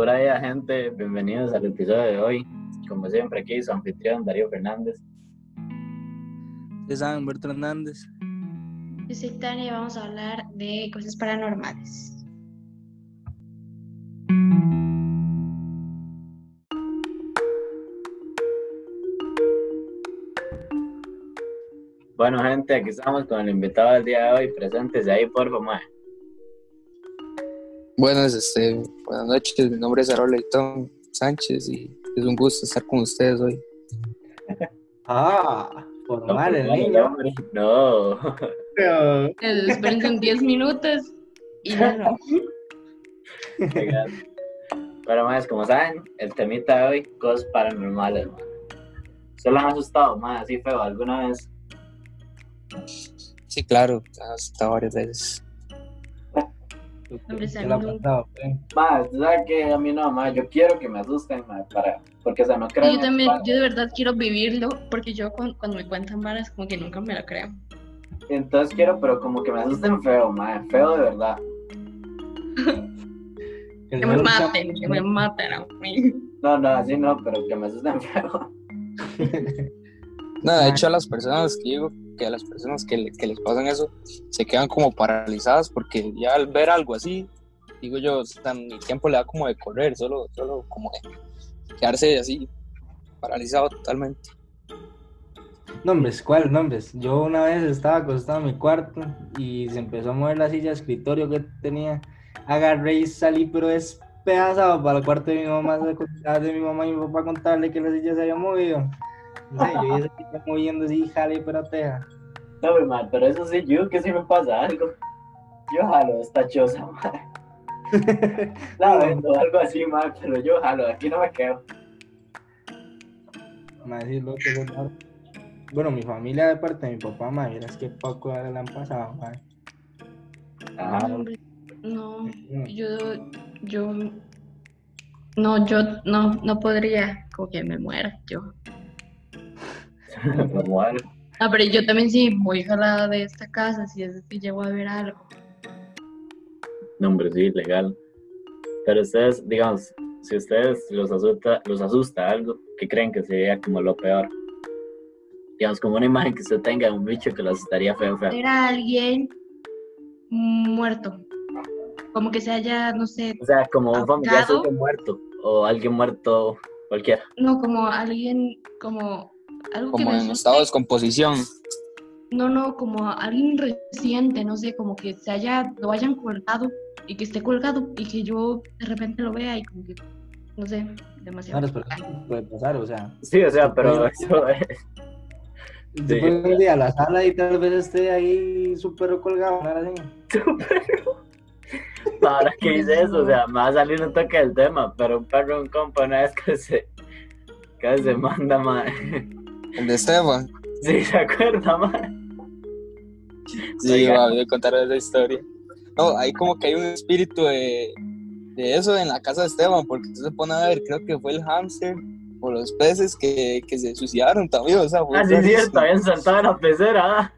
por ahí, gente. Bienvenidos al episodio de hoy. Como siempre, aquí su anfitrión Darío Fernández. Ustedes saben, Humberto Hernández. Yo soy Tania y vamos a hablar de cosas paranormales. Bueno, gente, aquí estamos con el invitado del día de hoy. Presentes ahí, por favor. Buenas, este, buenas noches. Mi nombre es Harold Leitón Sánchez y es un gusto estar con ustedes hoy. Ah, formal el No, niño. hombre, No. Pero- Esperen en 10 minutos y ya no. Pero más, como saben, el temita de hoy, cosas paranormales, man. ¿Se lo han asustado, más así feo alguna vez? Sí, claro, he estado varias veces. Hombre, ¿Qué le ha salud. pasado, eh? Sabes que a mí no, más, yo quiero que me asusten, más, para, porque, o sea, no creo. Yo también, yo de verdad quiero vivirlo porque yo cu- cuando me cuentan varas como que nunca me lo creo. Entonces quiero, pero como que me asusten feo, más, feo de verdad. El Que me maten, que me maten a mí. No, no, así no, pero que me asusten feo. No, de hecho, a las personas que digo que a las personas que, que les pasan eso se quedan como paralizadas porque ya al ver algo así, digo yo, o ni tiempo le da como de correr, solo, solo como de quedarse así, paralizado totalmente. Nombres, ¿cuál nombres? Yo una vez estaba acostado en mi cuarto y se empezó a mover la silla de escritorio que tenía. Agarré y salí, pero despedazado para el cuarto de mi mamá, de mi mamá y mi papá contarle que la silla se había movido. No sé, yo ya se estaba moviendo así, jale, pero teja. No, pero, man, pero eso sí, yo que sí me pasa algo. Yo jalo esta choza, man. La vendo, algo así, man, pero yo jalo, aquí no me quedo. Que es raro. Bueno, mi familia de parte de mi papá, madre, es que poco le han pasado, madre. Ajá. No, hombre, no, yo, yo, no, yo no, no podría, como que me muera yo. Ah, pero yo también sí voy jalada de esta casa, si es que llego a ver algo. No, hombre, sí, legal. Pero ustedes, digamos, si ustedes los asusta, los asusta algo, ¿qué creen que sería como lo peor? Digamos, como una imagen que usted tenga de un bicho que lo asustaría feo, feo. Ver a alguien muerto, como que se haya, no sé, O sea, como un familiar muerto, o alguien muerto, cualquiera. no, como alguien, como algo Como en asuste. estado de descomposición. No, no, como alguien reciente, no sé, como que se haya, lo hayan colgado y que esté colgado y que yo de repente lo vea y como que, no sé, demasiado. Claro, pero eso puede pasar, o sea. Sí, o sea, pero eso es. Sí. puedes ir a la sala y tal vez esté ahí súper colgado, ¿no? Así. Ahora que dice eso, o sea, me va a salir un toque del tema, pero un perro, un compa, una vez que se, que se manda, madre. El de Esteban. Sí, ¿se acuerda, madre? Sí, Oiga. va, voy a contar esa historia. No, hay como que hay un espíritu de, de eso en la casa de Esteban, porque se pone a ver, creo que fue el hámster o los peces que, que se suicidaron también, o sea, fue Ah, sí, está bien sentado en la pecera, ah.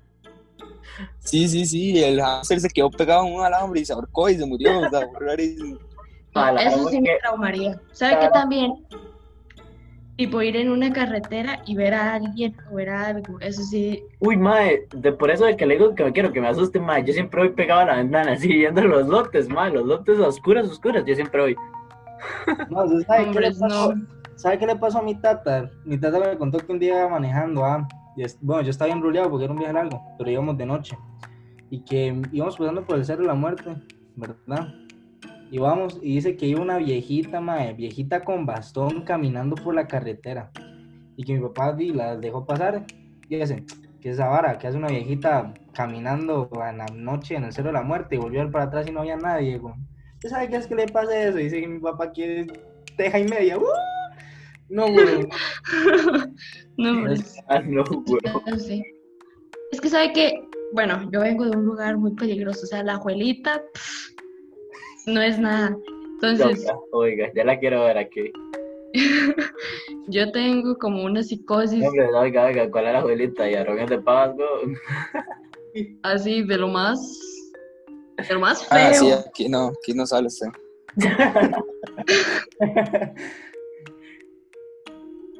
Sí, sí, sí, el hámster se quedó pegado en un alambre y se ahorcó y se murió, o sea, fue rarísimo. No, A la eso sí me que- traumaría. ¿Sabe qué Claro. también? Tipo ir en una carretera y ver a alguien o ver a algo, eso sí, Uy, madre, de por eso de que le digo que me quiero que me asuste, madre, yo siempre voy pegado a la ventana, así, viendo los lotes, madre, los lotes oscuros, oscuros, yo siempre voy. No, ¿usted sabe, qué le pasó? no. ¿Sabe qué le pasó a mi tata? Mi tata me contó que un día iba manejando, ah, y es- bueno, yo estaba bien ruleado porque era un viaje largo, pero íbamos de noche. Y que íbamos pasando por el Cerro de la Muerte, ¿verdad? Y vamos, y dice que iba una viejita, mae, viejita con bastón caminando por la carretera. Y que mi papá di, la dejó pasar. Y dice, que esa vara, que hace una viejita caminando en la noche en el Cerro de la Muerte y volvió a ver para atrás y no había nadie. güey. ¿Usted sabe qué es que le pasa eso? Dice que mi papá quiere teja y media. ¡Uh! No, güey. no, Ah, no, güey. Es que sabe que, bueno, yo vengo de un lugar muy peligroso, o sea, la abuelita pff, no es nada. Entonces, Oiga, oiga, ya la quiero ver aquí. yo tengo como una psicosis Hombre, oiga, oiga, ¿cuál es la abuelita? ¿Y arrogan de pago? así de lo más, de lo más Ah, sí, feo. aquí no, aquí no sale usted.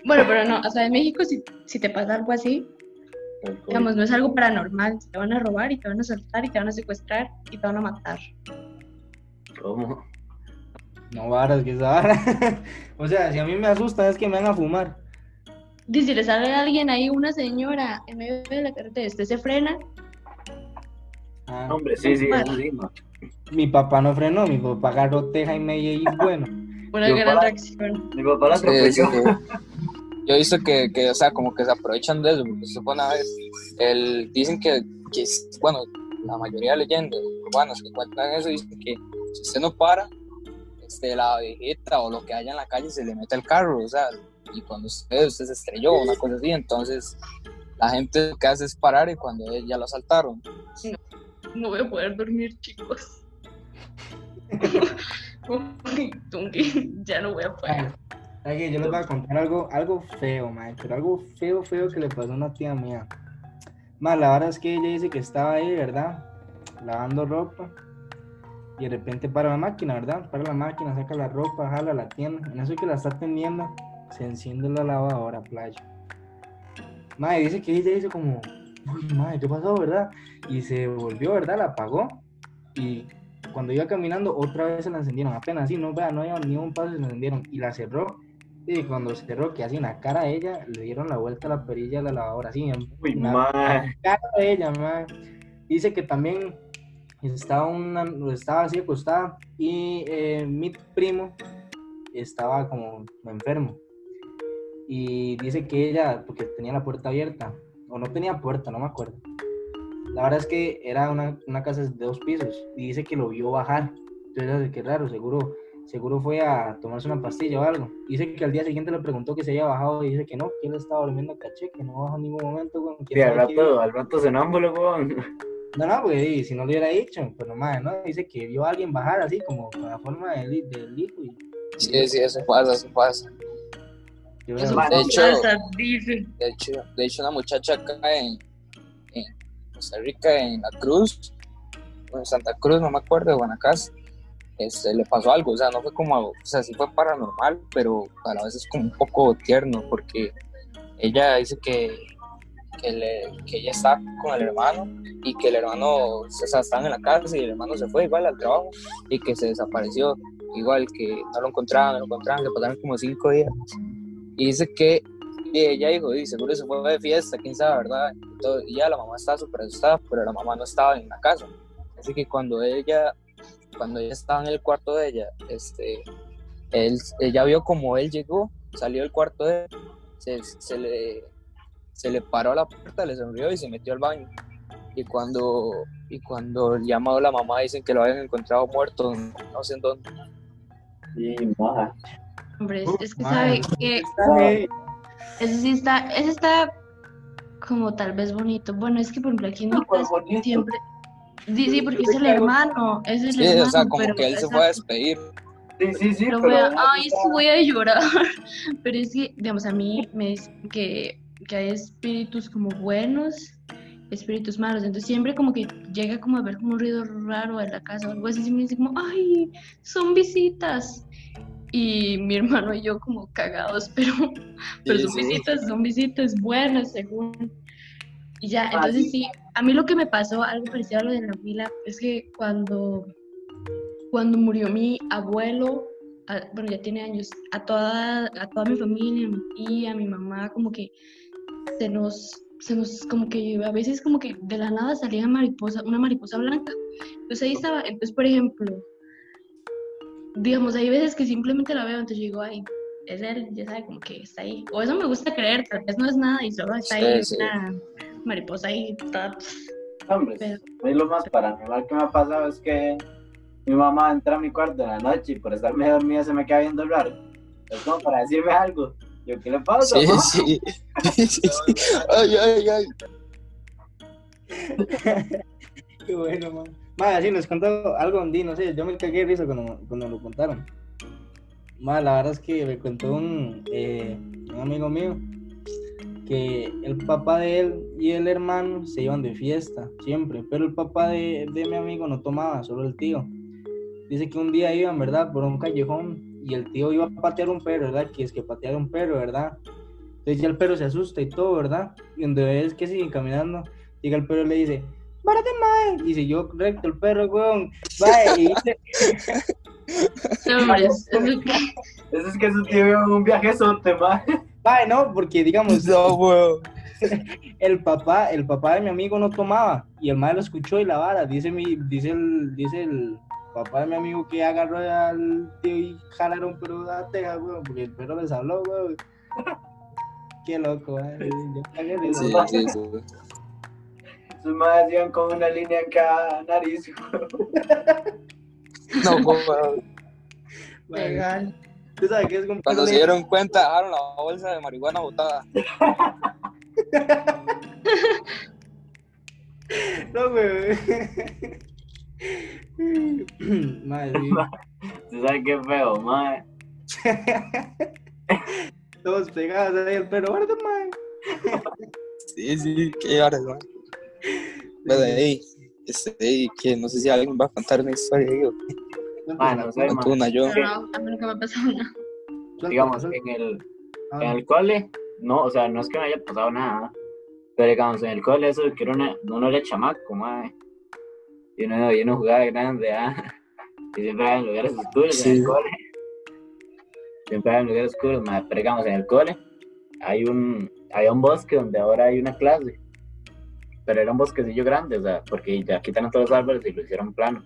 Bueno, pero no, o sea, en México si, si te pasa algo así, digamos, no es algo paranormal, te van a robar y te van a soltar y te van a secuestrar y te van a matar. ¿Cómo? No varas, que esa vara. o sea, si a mí me asusta es que me van a fumar. Dice, si le sale a alguien ahí, una señora en medio de la carretera, usted se frena, Ah, Hombre, sí, sí, eso mi papá no frenó, mi papá agarró teja y media y bueno. una gran reacción. Mi papá la Sí, atropelló. sí. Yo he visto que, que, o sea, como que se aprovechan de eso, porque se pone a ver, el, dicen que, que, bueno, la mayoría de leyendas urbanas que cuentan eso dicen que si usted no para, este, la vegeta o lo que haya en la calle se le mete al carro, o sea, y cuando usted, usted se estrelló o una cosa así, entonces la gente lo que hace es parar y cuando ya lo asaltaron, No voy a poder dormir, chicos. Ya no voy a poder. Ay, yo les voy a contar algo, algo feo, mae, pero algo feo, feo que le pasó a una tía mía. Más, la verdad es que ella dice que estaba ahí, ¿verdad? Lavando ropa. Y de repente para la máquina, ¿verdad? Para la máquina, saca la ropa, jala, la tienda. En eso que la está atendiendo, se enciende la lavadora, playa. Madre, dice que ella hizo como, uy, madre, ¿qué pasó, verdad? Y se volvió, ¿verdad? La apagó. Y cuando iba caminando, otra vez se la encendieron. Apenas así, no, vea, no había ni un paso, se la encendieron. Y la cerró. Y cuando cerró, que así en la cara a ella, le dieron la vuelta a la perilla de la lavadora, así en Uy, en la- cara de ella, mae. Dice que también estaba, una, estaba así acostada y eh, mi primo estaba como enfermo. Y dice que ella, porque tenía la puerta abierta, o no tenía puerta, no me acuerdo. La verdad es que era una, una casa de dos pisos y dice que lo vio bajar. Entonces, qué raro, seguro, seguro fue a tomarse una pastilla o algo. Dice que al día siguiente le preguntó que se había bajado y dice que no, que él estaba durmiendo caché, que no bajó en ningún momento. Sí, al rato, al rato sonámbulo, weón. No, no, porque si no lo hubiera dicho, pero madre, no, dice que vio a alguien bajar así como con la forma del, del hijo y sí, sí, eso pasa, eso pasa. yo Eso veo- de hecho- pasa, dice. De hecho, de hecho una muchacha acá en, en Costa Rica, en La Cruz, o en Santa Cruz, no me acuerdo, de Guanacaste, este, le pasó algo, o sea, no fue como, o sea, sí fue paranormal, pero a la vez es como un poco tierno, porque ella dice que, que, le- que ella está con el hermano y que el hermano, o sea, estaban en la casa y el hermano se fue igual al trabajo y que se desapareció, igual que no lo encontraban, no lo encontraban, que pasaron como cinco días. Y dice que y ella dijo, y seguro se fue de fiesta, quién sabe, ¿verdad? Todo, y ya la mamá estaba súper asustada, pero la mamá no estaba en la casa. Así que cuando ella, cuando ella estaba en el cuarto de ella, este, él, ella vio como él llegó, salió del cuarto de él, se, se le, se le paró a la puerta, le sonrió y se metió al baño. Y cuando, y cuando llamó a la mamá, dicen que lo habían encontrado muerto, no sé en dónde. Sí, ma. Hombre, es, es que sabe que ahí. ese sí está, ese está como tal vez bonito. Bueno, es que por ejemplo aquí en mi Pues casa bonito. siempre. Sí, sí, porque es el hermano, es el Sí, hermano. o sea, como pero, que él se fue a exacto. despedir. Sí, sí, sí, Pero pero... voy a- ay, es que voy a llorar. Pero es que, digamos, a mí me dicen que, que hay espíritus como buenos, espíritus malos. Entonces siempre como que llega como a ver como un ruido raro en la casa o algo así. Y me dicen como, ay, son visitas. Y mi hermano y yo como cagados, pero, pero Sí, son sí. visitas, son visitas buenas según. Y ya, Ah, entonces sí. a mí lo que me pasó, algo parecido a lo de la pila, es que cuando cuando murió mi abuelo, a- bueno, ya tiene años, a toda, a toda mi familia, a mi tía, a mi mamá, como que se nos, se nos, como que a veces como que de la nada salía mariposa, una mariposa blanca. Entonces ahí estaba, entonces por ejemplo, digamos, hay veces que simplemente la veo, entonces yo digo, ay, es él, ya sabe, como que está ahí. O eso me gusta creer, tal vez no es nada y solo está ahí Sí, sí. una mariposa ahí, toda- Hombre, Pero- a mí lo más paranormal que me ha pasado es que mi mamá entra a mi cuarto en la noche y por estarme dormida se me queda viendo raro. Es como para decirme algo. Yo, ¿qué le pasa? Sí, sí, sí. Ay, ay, ay. Qué bueno, man. Madre, sí, nos contó algo Andy, no sé, yo me cagué de risa cuando, cuando lo contaron. Madre, la verdad es que me contó un, eh, un amigo mío que el papá de él y el hermano se iban de fiesta, siempre, pero el papá de, de mi amigo no tomaba, solo el tío. Dice que un día iban, ¿verdad?, por un callejón y el tío iba a patear un perro, ¿verdad? Que es que patear un perro, ¿verdad? Entonces ya el perro se asusta y todo, ¿verdad? Y donde es que siguen caminando, llega el perro y le dice, ¡Párate, mae! Y siguió recto el perro, weón. Mae, y dice, Eso es que su tío iba en un viaje sote, ma. mae, no, porque digamos, No, weón. el papá, el papá de mi amigo no tomaba y el mae lo escuchó y la vara. Dice mi, dice el, dice el papá de mi amigo que agarró al tío y jalaron pero a teja, weón, porque el perro les habló, weón. Qué loco, mae. Yo cagué de Sí, sí, sí. Sus madres iban con una línea en cada nariz. No, weón. Legal. ¿Tú sabes qué es un Cuando se dieron cuenta, dejaron la bolsa de marihuana botada. No, güey. Madre mía. ¿Tú sabes qué feo, ma? Todos pegados ahí el perro. Guarda, mae. Sí, sí, qué horas, man. Pero ahí, este, ahí, que no sé si alguien va a contar una historia, digo. Ma, no sé, una yo. No, no, a mí nunca me ha pasado nada. Digamos, en el, en el cole, no, o sea, no es que no haya pasado nada, pero digamos, en el cole eso de que uno, uno era chamaco, ma. Y uno, y uno jugaba grande, ah. Y siempre era en lugares oscuros en Sí. el cole. Siempre era en lugares oscuros, ma. Pero digamos, en el cole hay un, hay un bosque donde ahora hay una clase. Pero era un bosquecillo grande, o sea, porque ya quitaron todos los árboles y lo hicieron plano.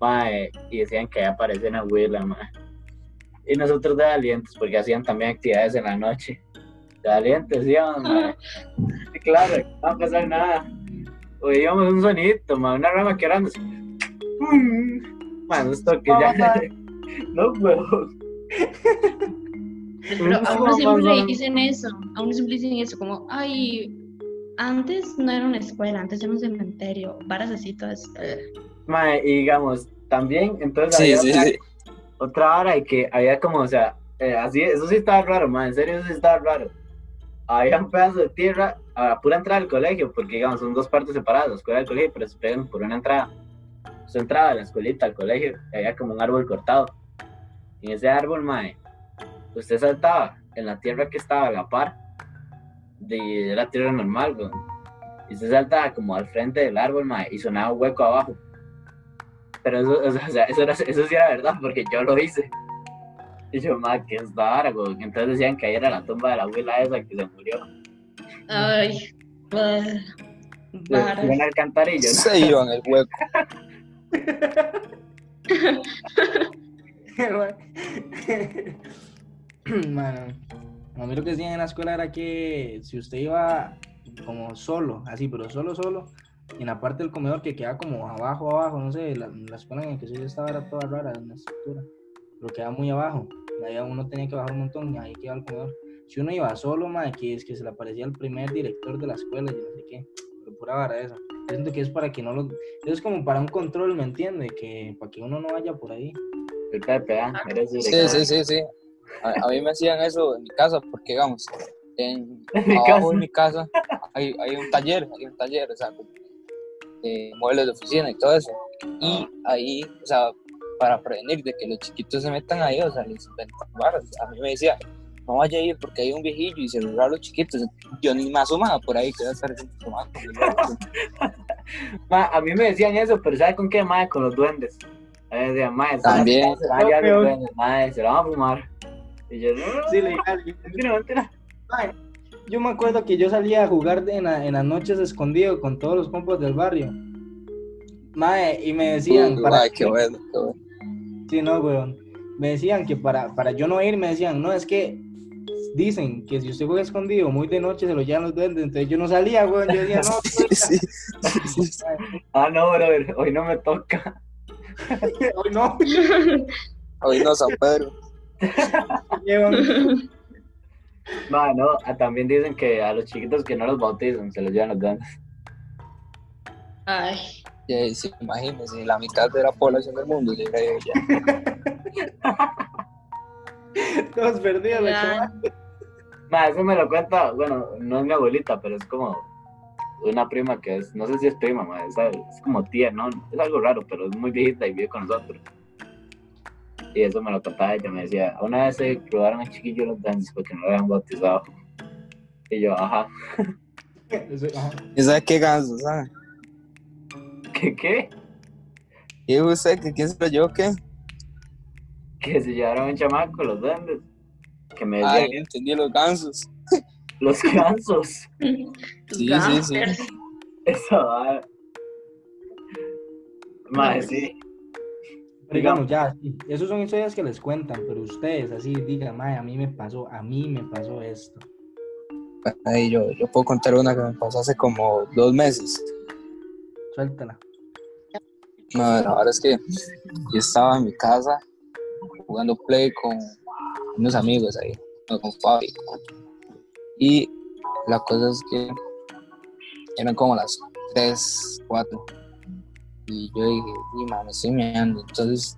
Ma, eh, y decían que ahí aparece una abuela, ma. Y nosotros de valientes, porque hacían también actividades en la noche. De valientes, íbamos, ma. Y claro, no va a pasar nada. Oíamos un sonito, ma, una rama que era así. Bueno, esto que ya. No puedo. Pero a uno siempre le dicen eso, a uno siempre dicen eso, como, ay, antes no era una escuela, antes era un cementerio, varas así todas. Ma, y digamos, también, entonces Sí, había sí, otra, sí. otra hora y que había como, o sea, eh, así, eso sí estaba raro, ma, en serio, eso sí estaba raro. Había un pedazo de tierra a pura entrada del colegio, porque digamos, son dos partes separadas, la escuela del colegio, pero se pegan por una entrada. Su entrada a la escuelita, al colegio, había como un árbol cortado. Y en ese árbol, mae, usted saltaba en la tierra que estaba a la par de la tierra normal. Y usted saltaba como al frente del árbol, mae, y sonaba un hueco abajo. Pero eso, o sea, eso, era- eso sí era verdad, porque yo lo hice. Y yo, mae, ¿qué es vara, weón? Entonces decían que ahí era la tumba de la abuela esa que se murió. Ay, eh, Pues, varas. iban. Se iban el hueco. Mano, a mí lo que decían en la escuela era que si usted iba como solo, así, pero solo, solo, en la parte del comedor que queda como abajo, abajo, no sé, la, la escuela en la que yo estaba era toda rara en la estructura, pero quedaba muy abajo, ahí uno tenía que bajar un montón y ahí quedaba el comedor. Si uno iba solo, madre, que es que se le aparecía el primer director de la escuela, yo no sé qué, pero pura vara esa. Yo siento que es para que no lo... Eso es como para un control, ¿me entiende? Que para que uno no vaya por ahí. El Pepe, ah, eres Sí, director. sí, sí, sí. A, a mí me hacían eso en mi casa, porque digamos, en, En mi abajo casa. de mi casa hay, hay un taller, hay un taller, o sea, de muebles de oficina y todo eso. Y ahí, o sea, para prevenir de que los chiquitos se metan ahí, o sea, les inventan varas. A mí me decía, no vaya a ir porque hay un viejillo y se los a los chiquitos. Yo ni me asomaba por ahí, que iba a estar. Ma, a mí me decían eso, pero ¿sabe con qué, mae? Con los duendes. A mí me decían, mae, se También. Se van a llevar los duendes, mae, se la van a fumar. Y yo, no, Sí, legal. yo- me acuerdo que yo salía a jugar en, la- en las noches escondido con todos los compas del barrio. Mae, y me decían, Uy, para ay, qué bueno, qué bueno. Sí, no, weón. Me decían que para, para yo no ir, me decían, no, es que dicen que si usted juega escondido muy de noche se lo llevan los duendes. Entonces yo no salía, weón. Yo decía, no, Sí, sí, sí. Ah, no, brother, hoy no me toca. hoy no. Hoy no, San Pedro. No, ah, también dicen que a los chiquitos que no los bautizan se los llevan los duendes. Ay, Sí, sí, imagínense, la mitad de la población del mundo llega ya. Todos perdidos. Ma, eso me lo cuenta, bueno, no es mi abuelita, pero es como una prima que es, no sé si es prima, ma, es, es como tía, ¿no? Es algo raro, pero es muy viejita y vive con nosotros. Y eso me lo contaba ella, me decía, una vez se probaron a chiquillo los dances porque no lo habían bautizado. Y yo, ajá. ¿Y sabe qué ganso, sabe? ¿qué qué? ¿Y usted que quién soy yo qué? Que se llevaron un chamaco los duendes. Que me Ay, decían, entendí los gansos. los gansos. Sí, sí, sí. Eso va. Madre, sí. Digamos, ya, sí, esos son historias que les cuentan, pero ustedes así digan, mae, a mí me pasó, a mí me pasó esto. Ay, yo, yo puedo contar una que me pasó hace como dos meses. Suéltala. No, la verdad es que yo estaba en mi casa jugando play con unos amigos ahí, con Fabi. Y la cosa es que eran como las 3, 4. Y yo dije, y man, me estoy meando. Entonces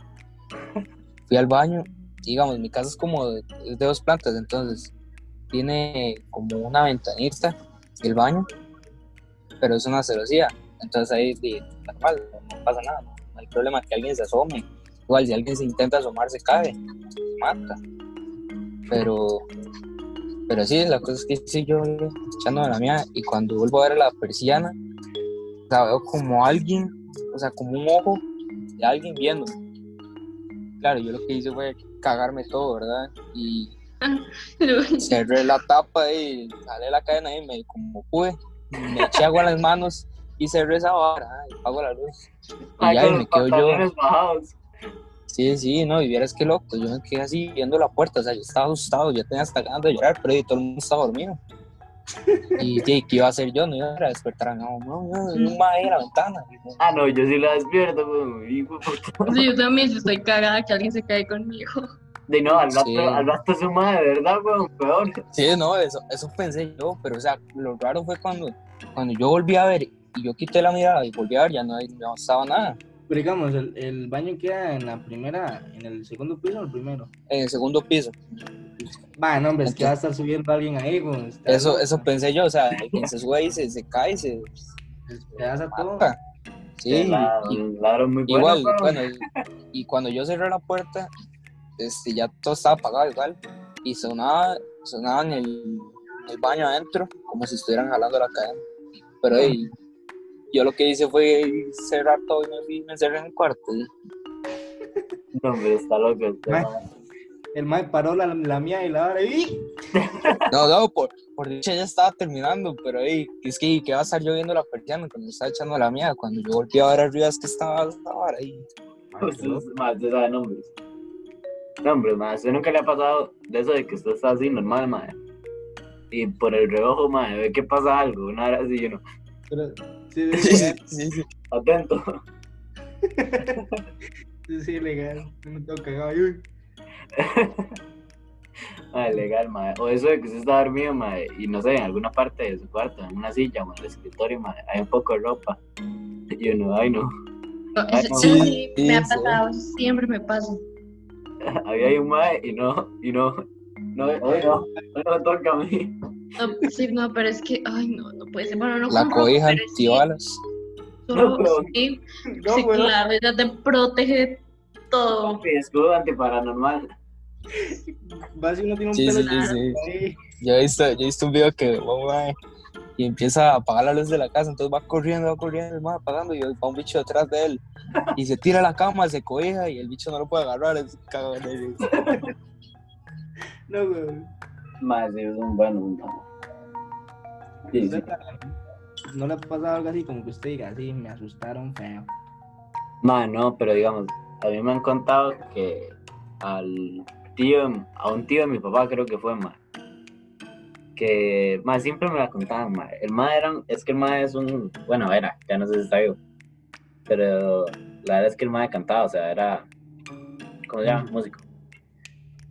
fui al baño. digamos, mi casa es como de, dos plantas, entonces tiene como una ventanita el baño, pero es una celosía. Entonces ahí normal, no pasa nada, no hay problema que alguien se asome. Igual si alguien se intenta asomar se cae, se mata. Pero, pero sí, la cosa es que sí, yo echándome la mía y cuando vuelvo a ver la persiana, o sea, veo como alguien, o sea, como un ojo de alguien viéndome. Claro, yo lo que hice fue cagarme todo, ¿verdad? Y cerré la tapa y jalé la cadena y me como pude, me eché agua en las manos y cerré esa vara y apago la luz. Y ya, y me quedo yo. bajados. Sí, sí, no, y vieras qué loco, yo me quedé así viendo la puerta, o sea, yo estaba asustado, yo tenía hasta ganas de llorar, pero ahí todo el mundo estaba dormido. Y sí, ¿qué iba a hacer yo? No iba a despertar a no, no, no, no, en la ventana. Ah, no, yo sí la despierto, pues. Sí, yo también si estoy cagada que alguien se cae conmigo. De no, al rato, Sí. al rato su madre, de verdad, weón, peor. Sí, no, eso, eso pensé yo, pero o sea, lo raro fue cuando, cuando yo volví a ver y yo quité la mirada y volví a ver, ya no, no estaba nada. Pero digamos, el, el baño queda en la primera, en el segundo piso o el primero. En el segundo piso. Va, no, hombre, es que va a estar subiendo alguien ahí, está Eso, eso pensé yo, o sea, quien se sube ahí se, se cae y se Te das a todo. Sí, La- y- muy bueno. Igual, bueno, y, y cuando yo cerré la puerta, este, ya todo estaba apagado igual, y sonaba, sonaba en el, en el baño adentro, como si estuvieran jalando la cadena. Pero ey, yo lo que hice fue cerrar todo y me, fui- me encerré en el cuarto. No, hombre, está loco. Mae. mae. El mae paró la, la mía y la hora y No, no, por, por dicha ya estaba terminando, pero ey, es que, que va a estar lloviendo la persiana cuando estaba echando la mía, cuando yo volví a ver arriba es que estaba, estaba ahí. Ustedes, mae, usted sabe nombres. Nombres, mae, a usted nunca le ha pasado de eso de que usted está así normal, mae. Y por el reojo, mae, ve que pasa algo, una hora así, y uno, Pero, sí, sí, sí, atento. sí, sí, legal. Yo me tengo cagado. uy, Mae, legal, mae. O eso de que usted está dormido, mae, y no sé, en alguna parte de su cuarto, en una silla o en el escritorio, mae, hay un poco de ropa. Y uno, ay no, No, Ay, eso- no. eso Sí, sí me ha pasado, siempre me pasa. había ahí un mae y no, y no, no, hoy no, hoy no me toca a mí. No, sí, no, pero es que, ay, no, no puede ser. Bueno, no La cobija antibalas. solo- No, pero- sí, No, sí, güey. claro, ella te protege de todo. Mi escudo antiparanormal. Va si uno tiene un Sí, pelo sí, sí, sí. Yo he visto, yo he visto un video que va, y empieza a apagar la luz de la casa, entonces va corriendo, va corriendo, el mae apagando y va un bicho detrás de él. Y se tira a la cama, se cobija y el bicho no lo puede agarrar, es cagón. No, güey. Sí, es un bueno. un- Sí, sí. ¿No le ha pasado algo así como que usted diga, así, me asustaron feo? Mae, no, pero digamos, a mí me han contado que al tío, a un tío de mi papá creo que fue, mae. Que, mae, siempre me la contaban, mae. El mae era, es que el mae es un, bueno, era, ya no sé si está vivo. Pero la verdad es que el mae cantaba, o sea, era, ¿cómo se llama? Músico.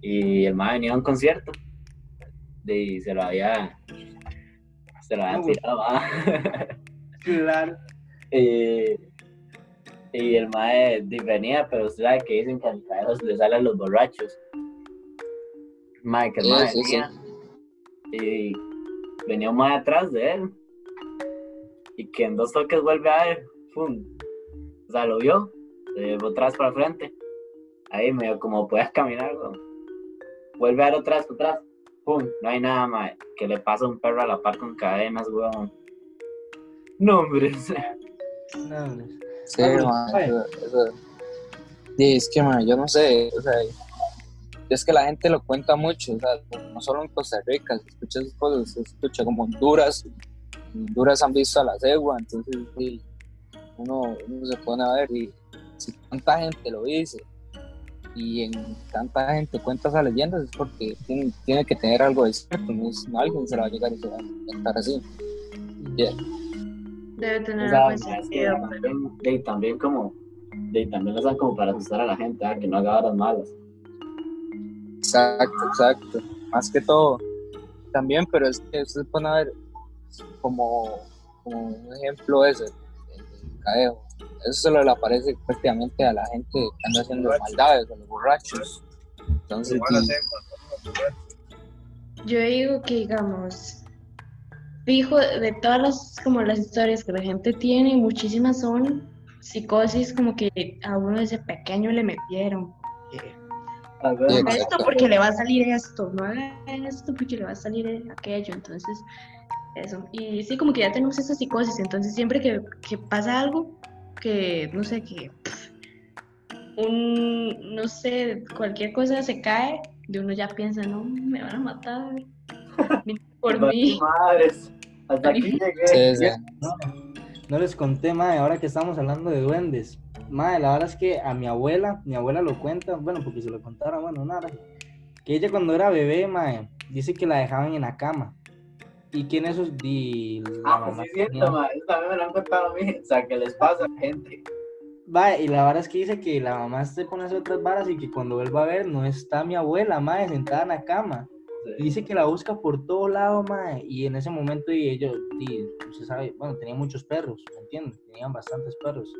Y el mae venía a un concierto. Y se lo había, se lo bueno. tirado, ah. Claro. Eh, y el mae venía, pero usted sabe que dicen que al caeros le salen los borrachos. Mae, que el Sí, mae sí, sí. venía y venía un mae atrás de él. Y que en dos toques vuelve a ver, ¡pum! O sea, lo vio, se llevó atrás para frente. ahí medio como puedas caminar. Vuelve a ver otra vez. Pum, no hay nada, mae. Que le pasa un perro a la par con cadenas, weón. No, hombre. No, hombre. Sí, Ah, eso- eso- Sí, es que, ma, yo no sé, o sea, es que la gente lo cuenta mucho, o sea, no solo en Costa Rica, se escucha esas cosas, se escucha como Honduras, en Honduras han visto a la cegua, entonces sí, uno, uno se pone a ver y si tanta gente lo dice y en tanta gente cuenta esas leyendas es porque tiene, tiene que tener algo de cierto, no, es, no alguien se la va a llegar y se va a inventar así. Yeah. Debe tener O sea, algo de sentido. también, de, también como, de, también lo hacen como para asustar a la gente, ah, que no haga horas malas. Exacto, exacto. Más que todo. También, pero es que usted pone a ver como, como un ejemplo ese, el del cadeo. Eso solo le aparece prácticamente a la gente que anda haciendo maldades, a los borrachos. Entonces, sí, Yo digo que, digamos, fijo, de todas las, como las historias que la gente tiene, muchísimas son psicosis como que a uno desde pequeño le metieron. Sí, mae. Esto porque le va a salir esto, no haga esto porque le va a salir aquello, entonces, eso. Y sí, como que ya tenemos esa psicosis, entonces siempre que, que pasa algo, que, no sé, que pff, un, no sé, cualquier cosa se cae, de uno ya piensa, no, me van a matar. Por mí. Madres. Hasta aquí llegué. sí, sí. No, no les conté, madre, ahora que estamos hablando de duendes. Madre, la verdad es que a mi abuela, mi abuela lo cuenta, bueno, porque se lo contara, bueno, nada. Que ella cuando era bebé, madre, dice que la dejaban en la cama. Y que en esos di la Ah, mamá sí, es cierto, tenía- ma. Eso también me lo han contado a mí. O sea, que les pasa a la gente. Va, y la verdad es que dice que la mamá se pone a hacer otras varas y que cuando vuelva a ver no está mi abuela, madre, sentada en la cama. Y dice que la busca por todo lado, madre. Y en ese momento y ellos, y, usted sabe, bueno, tenían muchos perros, ¿me entiendes? Tenían bastantes perros.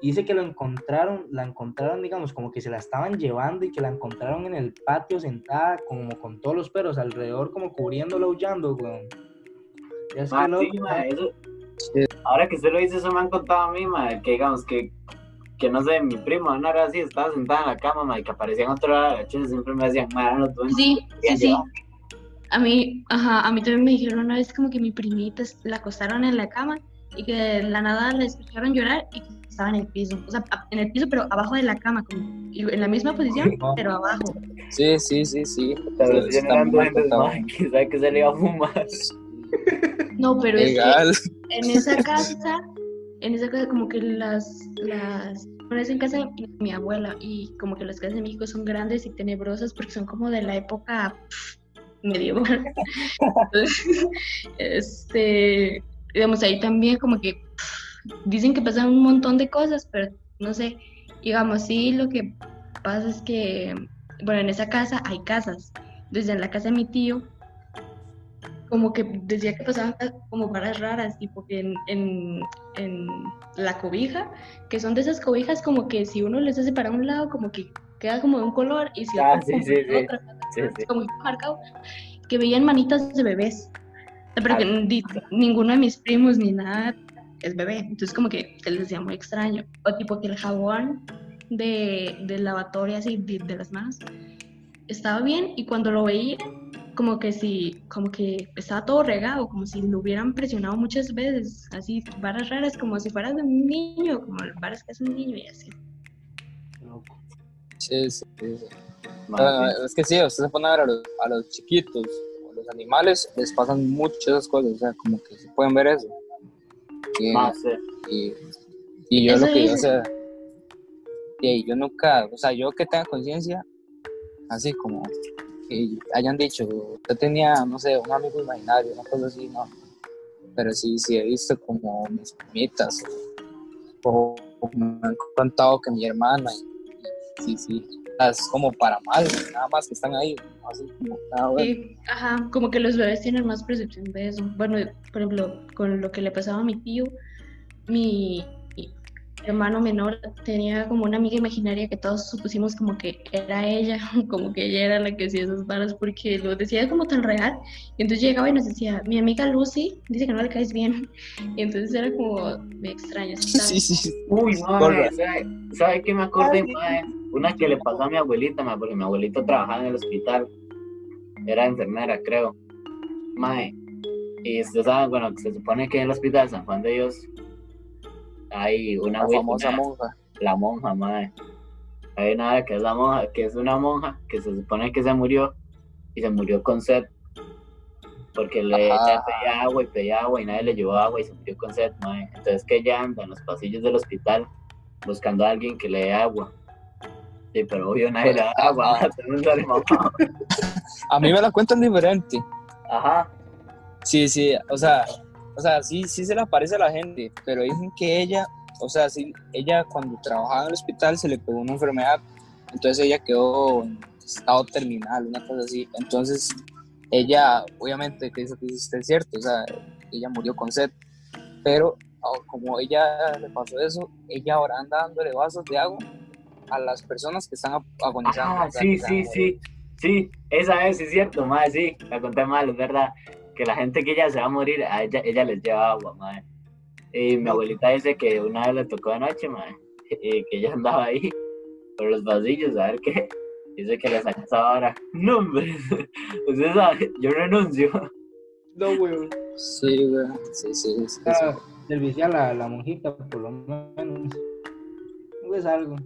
Y dice que lo encontraron, la encontraron, digamos, como que se la estaban llevando y que la encontraron en el patio sentada, como con todos los perros alrededor, como cubriéndola, aullando, weón. Es Ma, que loco, sí, ma, eso- Ahora que usted lo dice, eso me han contado a mí, ma, que digamos que, que no sé, mi prima, una vez así, estaba sentada en la cama, ma, y que aparecían otro lado de la chela, siempre me decían, ma, eran los duendes. Sí, sí, sí. llevar". A mí, ajá, a mí también me dijeron una vez como que mi primita la acostaron en la cama y que de la nada la escucharon llorar y que estaba en el piso. O sea, en el piso, pero abajo de la cama, como en la misma posición, pero abajo. Sí, sí, sí, sí. Duendes, contado. ma, que sabe que se le iba a fumar. No, pero es que en esa casa, en esa casa como que las, las, bueno, es en casa de mi abuela y como que las casas de México son grandes y tenebrosas porque son como de la época medieval. Entonces, este, digamos, ahí también como que dicen que pasan un montón de cosas, pero no sé, digamos, sí, lo que pasa es que, bueno, en esa casa hay casas. Desde en la casa de mi tío como que decía que pasaban como varas raras, tipo que en, en, en la cobija, que son de esas cobijas como que si uno les hace para un lado, como que queda como de un color, y si Ah, otro sí, como sí, de sí. otra, como marcado, que veían manitas de bebés, pero que Ah. ni- ninguno de mis primos ni nada es bebé, entonces como que se les decía muy extraño, o tipo que el jabón de, del lavatorio así de, de las manos estaba bien y cuando lo veía como que si, como que estaba todo regado, como si lo hubieran presionado muchas veces, así, varas raras, como si fueras de un niño, como varas que es un niño y así. Loco. Sí, sí, sí. Bueno, es que sí, usted se pone a ver a los, a los chiquitos o a los animales, les pasan muchas esas cosas, o sea, como que se pueden ver eso. Y, Ma, sí. y, y yo Eso lo que, o dicen. sea, y yo nunca, o sea, yo que tenga conciencia, así como hayan dicho, yo tenía, no sé, un amigo imaginario, una cosa así, no. Pero sí, sí he visto como mis primitas o, me han contado que mi hermana, sí, sí, es como para mal, nada más que están ahí, así como nada ajá, como que los bebés tienen más percepción de eso. Bueno, por ejemplo, con lo que le pasaba a mi tío, mi hermano menor tenía como una amiga imaginaria que todos supusimos como que era ella, como que ella era la que hacía esas varas porque lo decía como tan real. Y entonces llegaba y nos decía, mi amiga Lucy dice que no le caes bien. Y entonces era como me Sí, sí, sí. Uy, Corra. ma, ¿sabe, ¿sabe qué me acordé, una que le pasó a mi abuelita, porque mi abuelito trabajaba en el hospital. Era enfermera, creo. Mae. Y ustedes saben, bueno, se supone que en el hospital San Juan de Dios hay una La famosa una- monja. la monja, mae. Hay una que es la monja, que es una monja que se supone que se murió y se murió con sed. Porque le ella pedía agua y pedía agua y nadie le llevó agua y se murió con sed, mae. Entonces que ella anda en los pasillos del hospital buscando a alguien que le dé agua. Sí, pero obvio nadie le da agua. A mí me la cuentan diferente. Ajá. Sí, sí, o sea, o sea, sí, sí se le aparece a la gente, pero dicen que ella, o sea, sí, ella cuando trabajaba en el hospital se le pegó una enfermedad, entonces ella quedó en estado terminal, una cosa así. Entonces, ella, obviamente, que eso que dice es cierto, o sea, ella murió con sed, pero ah, como ella le pasó eso, ella ahora anda dándole vasos de agua a las personas que están ag- agonizando. Ah, sí, sí, sí. Sí, esa es, es cierto, madre, sí, la conté mal, es verdad. Que la gente que ya se va a morir, a ella, ella les lleva agua, madre. Y mi abuelita dice que una vez le tocó de noche, madre, y que ella andaba ahí por los pasillos, a ver qué. Dice que le saca esa vara. No, hombre, usted sabe, yo renuncio. No, weón. Sí, güey, sí, sí, sí, sí. Ah, servicial la, la monjita, por lo menos. No es algo.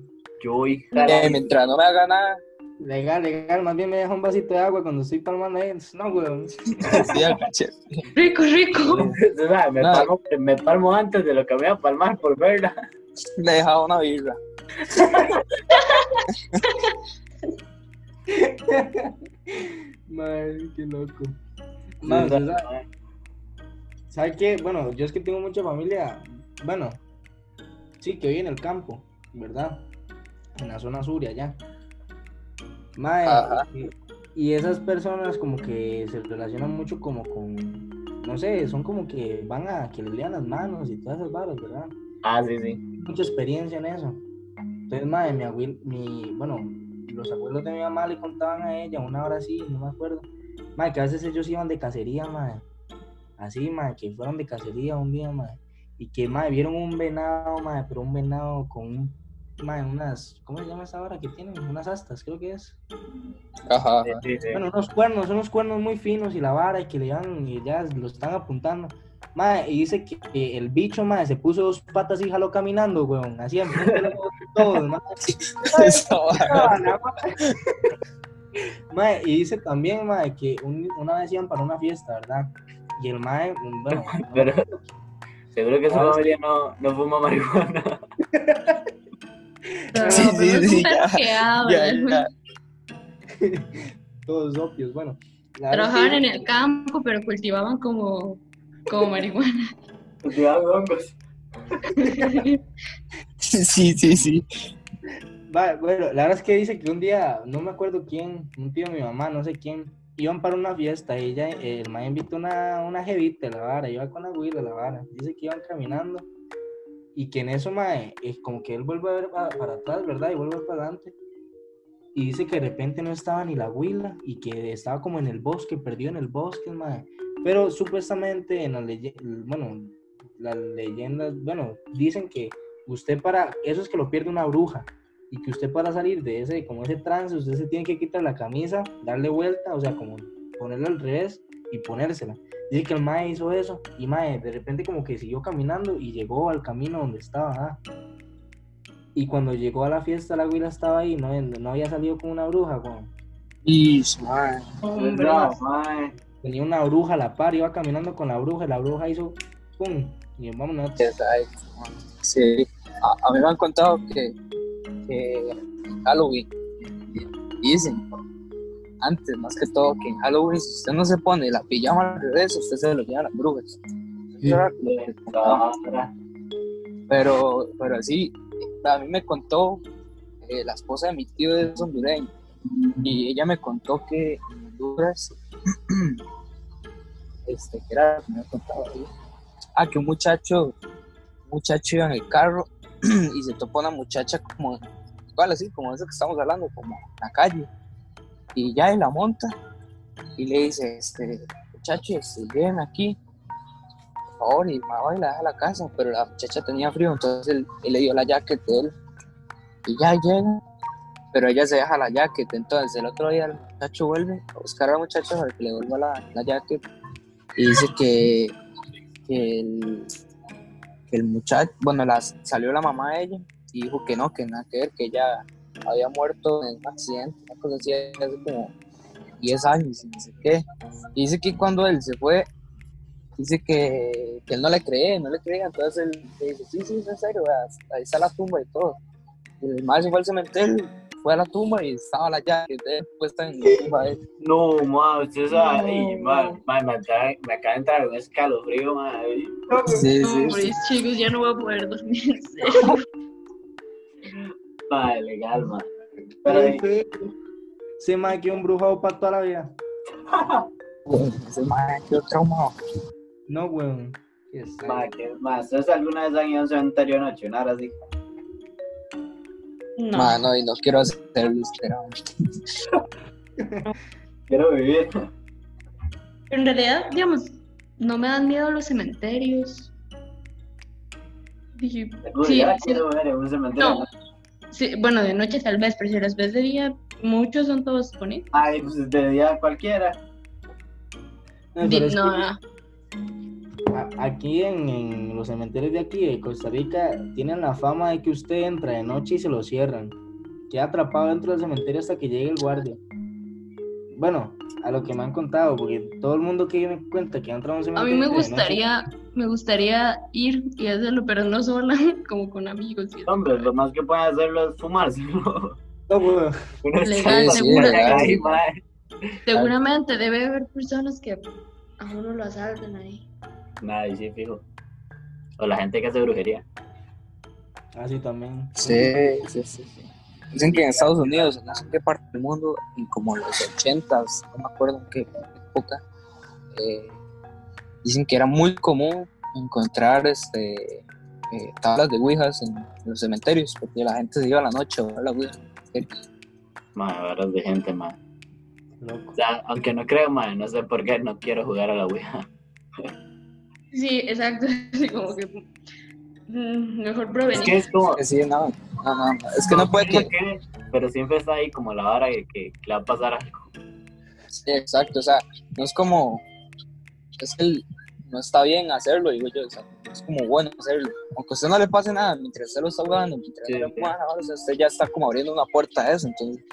Yo, hija, Eh, mientras no me haga nada, Legal, legal. Más bien me deja un vasito de agua cuando estoy palmando ahí. No, weón. sí. Rico, rico. me, No. palmo, me palmo antes de lo que me voy a palmar por verla. Le he dejado una birra. Madre, qué loco. Sí, Madre, sabe, ¿sabe- madre. ¿Sabe qué? Bueno, yo es que tengo mucha familia. Bueno, sí, que vive en el campo, ¿verdad? En la zona sur y allá. Mae, y, y esas personas como que se relacionan mucho como con, no sé, son como que van a que les lean las manos y todas esas varas, ¿verdad? Ah, sí, sí. mucha experiencia en eso. Entonces, madre, mi abuelo, mi, bueno, los abuelos de mi mamá le contaban a ella una hora así, no me acuerdo. Madre, que a veces ellos iban de cacería, madre. Así, madre, que fueron de cacería un día, madre. Y que, madre, vieron un venado, madre, pero un venado con un, madre, unas, ¿cómo se llama esa vara que tienen? Unas astas, creo que es. Ajá, ajá. sí, sí. Bueno, unos cuernos, unos cuernos muy finos y la vara y que le dan y ya lo están apuntando. Madre, y dice que, que el bicho, madre, se puso dos patas y jaló caminando, weón. Así en frente de todos, madre. Esa vara. Y dice también, mae, que un- una vez iban para una fiesta, ¿verdad? Y el mae, un- bueno, no- Pero seguro que su Ah, familia no, no fuma marihuana. No, Sí, sí, sí, ya, Ya, ya. todos opios, bueno. Trabajaban que- en el campo, pero cultivaban como, como marihuana. Cuidado, hongos. Sí, sí, sí. Va, bueno, la verdad es que dice que un día, no me acuerdo quién, un tío de mi mamá, no sé quién, iban para una fiesta y ella, el mae invitó una, una jevita, la vara, iba con la abuela, la vara. Dice que iban caminando y que en eso, mae, es como que él vuelve a ver pa- para, atrás, ¿verdad? Y vuelve para adelante. Y dice que de repente no estaba ni la huila y que estaba como en el bosque, perdido en el bosque, mae. Pero supuestamente en la leyenda, bueno, las leyendas, bueno, dicen que usted para, eso es que lo pierde una bruja y que usted para salir de ese, como ese trance, usted se tiene que quitar la camisa, darle vuelta, o sea, como ponerla al revés y ponérsela. Dice que el mae hizo eso y mae de repente como que siguió caminando y llegó al camino donde estaba. ah. Y cuando llegó a la fiesta, la güila estaba ahí, no, no había salido con una bruja, weón. Y, mae. tenía una bruja a la par, iba caminando con la bruja y la bruja hizo pum, y vámonos. Sí. A, a mí me han contado que, que en Halloween dicen, antes más que todo, que en Halloween si usted no se pone la pijama al revés, usted se lo lleva a las brujas. Pero, pero sí, a mí me contó eh, la esposa de mi tío es hondureña y ella me contó que en Honduras, este, que era lo que me contado ahí, ah, que un muchacho, un muchacho iba en el carro y se topó una muchacha como, igual así, como eso que estamos hablando, como en la calle, y ya él la monta y le dice, este, muchacho, este, lléveme aquí, por favor, y ma va y la deja a la casa, pero la muchacha tenía frío, entonces él, le dio la jacket de él, y ya llega, pero ella se deja la jacket. Entonces el otro día el muchacho vuelve a buscar a la muchacha para que le vuelva la, la jacket y dice que, que el, el muchacho, bueno, salió la mamá de ella y dijo que no, que nada que ver, que ella había muerto en un accidente, una cosa así, hace como 10 años y no sé qué. Y dice que cuando él se fue, dice que, que él no le cree, no le creía, entonces él le dice, sí, sí, es en serio, vea, ahí está la tumba y todo. Y el madre se fue al cementerio, fue a la tumba y estaba la llave puesta en la tumba de. No, ma, usted sabe, No. ma, ma, me, acaba, me acaba de entrar un escalofrío, ma. Sí, No, sí, sí. chicos, ya no voy a poder dormir. en serio. Ma, legal, ma. Pero, Ay, feo. Ese mae quedó embrujado para toda la vida. Bueno, Ese madre quedó traumado. No, weón. Que, ma, ¿ustedes alguna vez han ido a un cementerio noche? Nada así. No. Mano, y no quiero hacerlo, pero Quiero vivir. En realidad, digamos, no me dan miedo los cementerios. Dije, sí, ya sí, quiero ver en un cementerio. No. Sí, bueno, de noche tal vez, pero si las ves de día, muchos son todos bonitos. Ay, pues de día cualquiera. No, Di- no, que no. a- aquí en, en los cementerios de aquí, de Costa Rica, tienen la fama de que usted entra de noche y se lo cierran. Queda atrapado dentro del cementerio hasta que llegue el guardia. Bueno, a lo que me han contado, porque todo el mundo que me cuenta que ha entrado a un A cementerio. mí me gustaría, me gustaría ir y hacerlo, pero no sola, como con amigos. y- Hombre, lo más que pueden hacerlo es fumárselo. No, Legal, seguro, sí. Seguramente debe haber personas que a uno lo asaltan ahí. Nah, y sí, fijo. O la gente que hace brujería. Así también. sí, sí, sí, sí. Dicen que en Estados Unidos, en no sé en qué parte del mundo, en como los 80s, no me acuerdo en qué época, eh, dicen que era muy común encontrar este, eh, tablas de ouijas en, los cementerios, porque la gente se iba a la noche a ver la ouija. Ma, varas de gente, ma. Loco. O sea, aunque no creo, ma, no sé por qué no quiero jugar a la Ouija. Sí, exacto. Así como que mm, mejor Es prevenir. que es como. Que sí, no, no, no, no, es que no puede sé que... qué, Pero siempre está ahí como la vara que, que le va a pasar algo. Sí, exacto, o sea, no es como, es que el- no está bien hacerlo, digo yo, o sea, no es como bueno hacerlo, aunque a usted no le pase nada mientras usted lo está jugando, mientras Sí, no le sí. mueva o sea, usted ya está como abriendo una puerta a eso, entonces,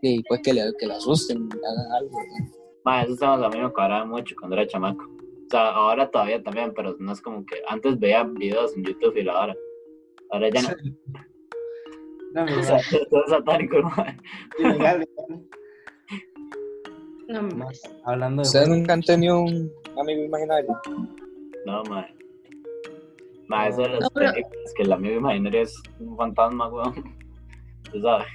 y pues que le, que le asusten, que hagan algo, ¿no? Ma, eso estamos a mí me cuadraba mucho cuando era chamaco. O sea, ahora todavía también, pero no es como que antes veía videos en YouTube y la hora. Ahora ya no. No, O sea, legal, todo satánico, ma. legal, legal. No. Ma, Hablando de ¿Ustedes nunca han tenido un amigo imaginario? No, ma. Ma, eso de las No, pero- películas, que el amigo imaginario es un fantasma, weón. Tú sabes.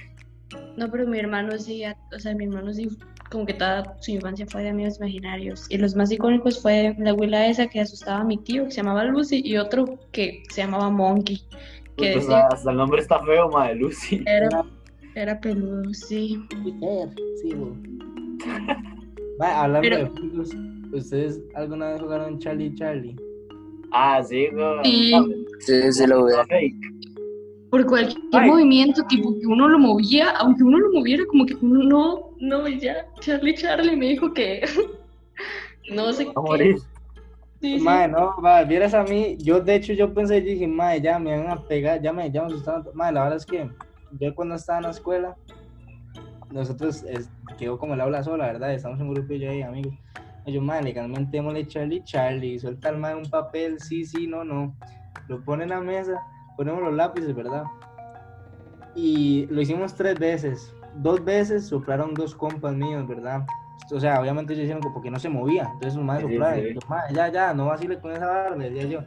No, pero mi hermano sí, o sea, mi hermano sí, como que toda su infancia fue de amigos imaginarios. Y los más icónicos fue la abuela esa que asustaba a mi tío, que se llamaba Lucy, y otro que se llamaba Monkey, que decía sea, hasta el nombre está feo, ma, de Lucy. era, era peludo, sí. Sí. Ma, hablando Pero- de ¿ustedes alguna vez jugaron Charlie Charlie? Ah, sí, weón. Sí. Sí, sí lo veo. fake. Por cualquier Ay. movimiento, tipo que uno lo movía, aunque uno lo moviera, como que uno no, no, y ya, Charlie Charlie me dijo que no sé Va qué. Sí, no, va, vieras a mí, yo de hecho yo pensé, dije, madre, ya me van a pegar, ya me, ya me asustaron. Madre, la verdad es que yo cuando estaba en la escuela, nosotros quedó como el aula sola, ¿verdad? Estamos en un grupo y yo ahí, amigos. Yo, madre, legalmente démosle Charlie Charlie, suelta al madre un papel, sí, sí, no, no. Lo pone en la mesa, ponemos los lápices, ¿verdad? Y lo hicimos tres veces. Dos veces soplaron dos compas míos, ¿verdad? O sea, obviamente ellos hicieron como porque no se movía. Entonces su madre Sí, soplaba. sí. y yo, "Mae, ya, ya, no vacile con esa barra, le decía yo.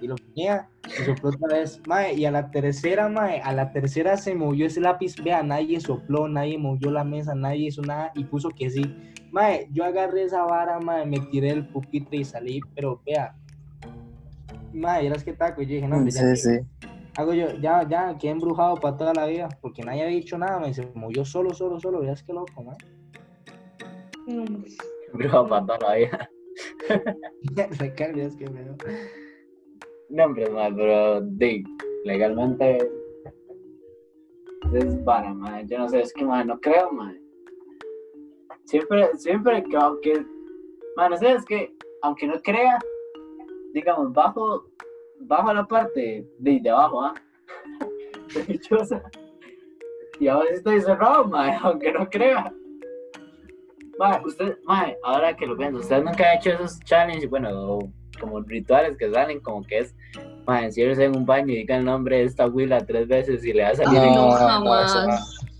Y lo ponía y sopló otra vez. Mae, y a la tercera, mae, a la tercera se movió ese lápiz. Vea, nadie sopló, nadie movió la mesa, nadie hizo nada y puso que sí. Mae, yo agarré esa vara, mae, me tiré el pupitre y salí, pero vea. Mae, eras que taco. Y yo dije, no, hombre, ya, Sí, hago yo, ya, ya, quedé embrujado para toda la vida, porque nadie había dicho nada, me se movió solo, solo, solo, veas qué loco, man. No, hombre. Bro, para toda la vida. Recar, veas qué pedo. No, hombre, ma, pero de, legalmente Es vara, madre. Yo no sé, es que, madre, no creo, madre. Siempre, siempre que, aunque, madre, no sé, es que, aunque no crea, digamos, bajo, bajo la parte de, de abajo, ¿ah? Derechosa. Y ahora sí estoy cerrado, madre, aunque no crea. Madre, usted, madre, ahora que lo pienso, usted nunca ha hecho esos challenges, bueno, como rituales que salen, como que es, madre, enciérrese en un baño y diga el nombre de esta huila tres veces y le va a salir. No, no, jamás. eso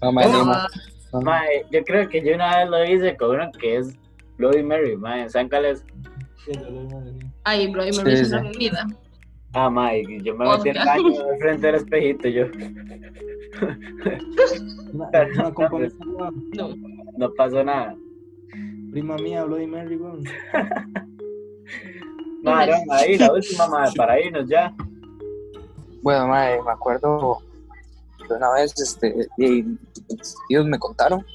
no. No animo. Ah, No. Mae, yo creo que yo una vez lo hice con uno que es Bloody Mary, mae, ¿saben cuál es? Ay, bro, y me Sí, lo hice sí. en mi vida. Ah, mae, yo me metí en el baño frente al espejito, yo, Una, una weón, No. no pasó nada. Prima mía, Bloody Mary, weón. Ahí, la última, mae, para irnos ya. Bueno, mae, me acuerdo que una vez este, tíos me contaron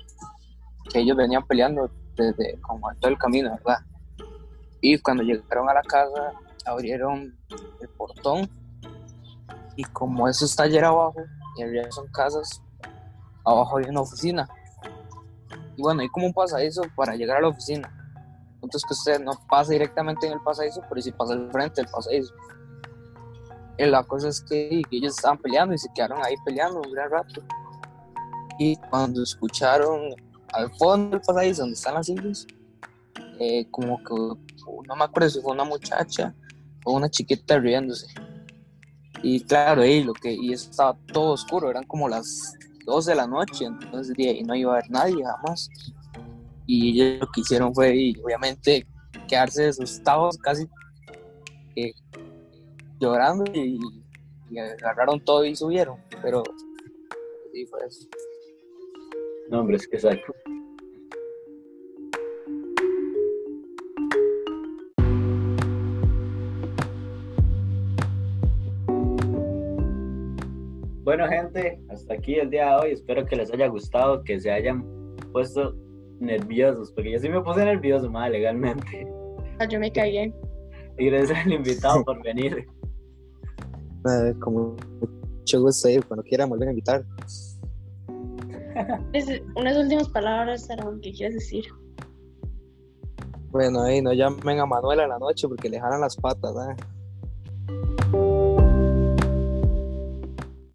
que ellos venían peleando desde como todo el camino, ¿verdad? Y cuando llegaron a la casa, abrieron el portón y como eso está ayer abajo, y arriba son casas, abajo hay una oficina. Y bueno, hay como un pasadizo para llegar a la oficina. Entonces que usted no pasa directamente en el pasadizo, pero sí pasa al frente del pasadizo. Y la cosa es que, que ellos estaban peleando y se quedaron ahí peleando un gran rato. Y cuando escucharon al fondo del pasadizo donde están las sillas, eh, como que no me acuerdo si fue una muchacha o una chiquita riéndose. Y claro, y lo que y estaba todo oscuro, eran como las 12 de la noche, entonces ahí no iba a haber nadie jamás. Y ellos lo que hicieron fue, y, obviamente, quedarse asustados, casi llorando y, y agarraron todo y subieron. Pero sí fue eso. No, hombre, es que saco. Bueno, gente, hasta aquí el día de hoy. Espero que les haya gustado, que se hayan puesto nerviosos, porque yo sí me puse nervioso, madre, legalmente. Ah, Yo me cagué. Y gracias al invitado por venir. como mucho gusto ir, cuando quieran vuelven a invitar. Unas últimas palabras, Aaron, ¿qué quieres decir? Bueno, ahí no llamen a Manuel a la noche porque le jalan las patas, ¿eh?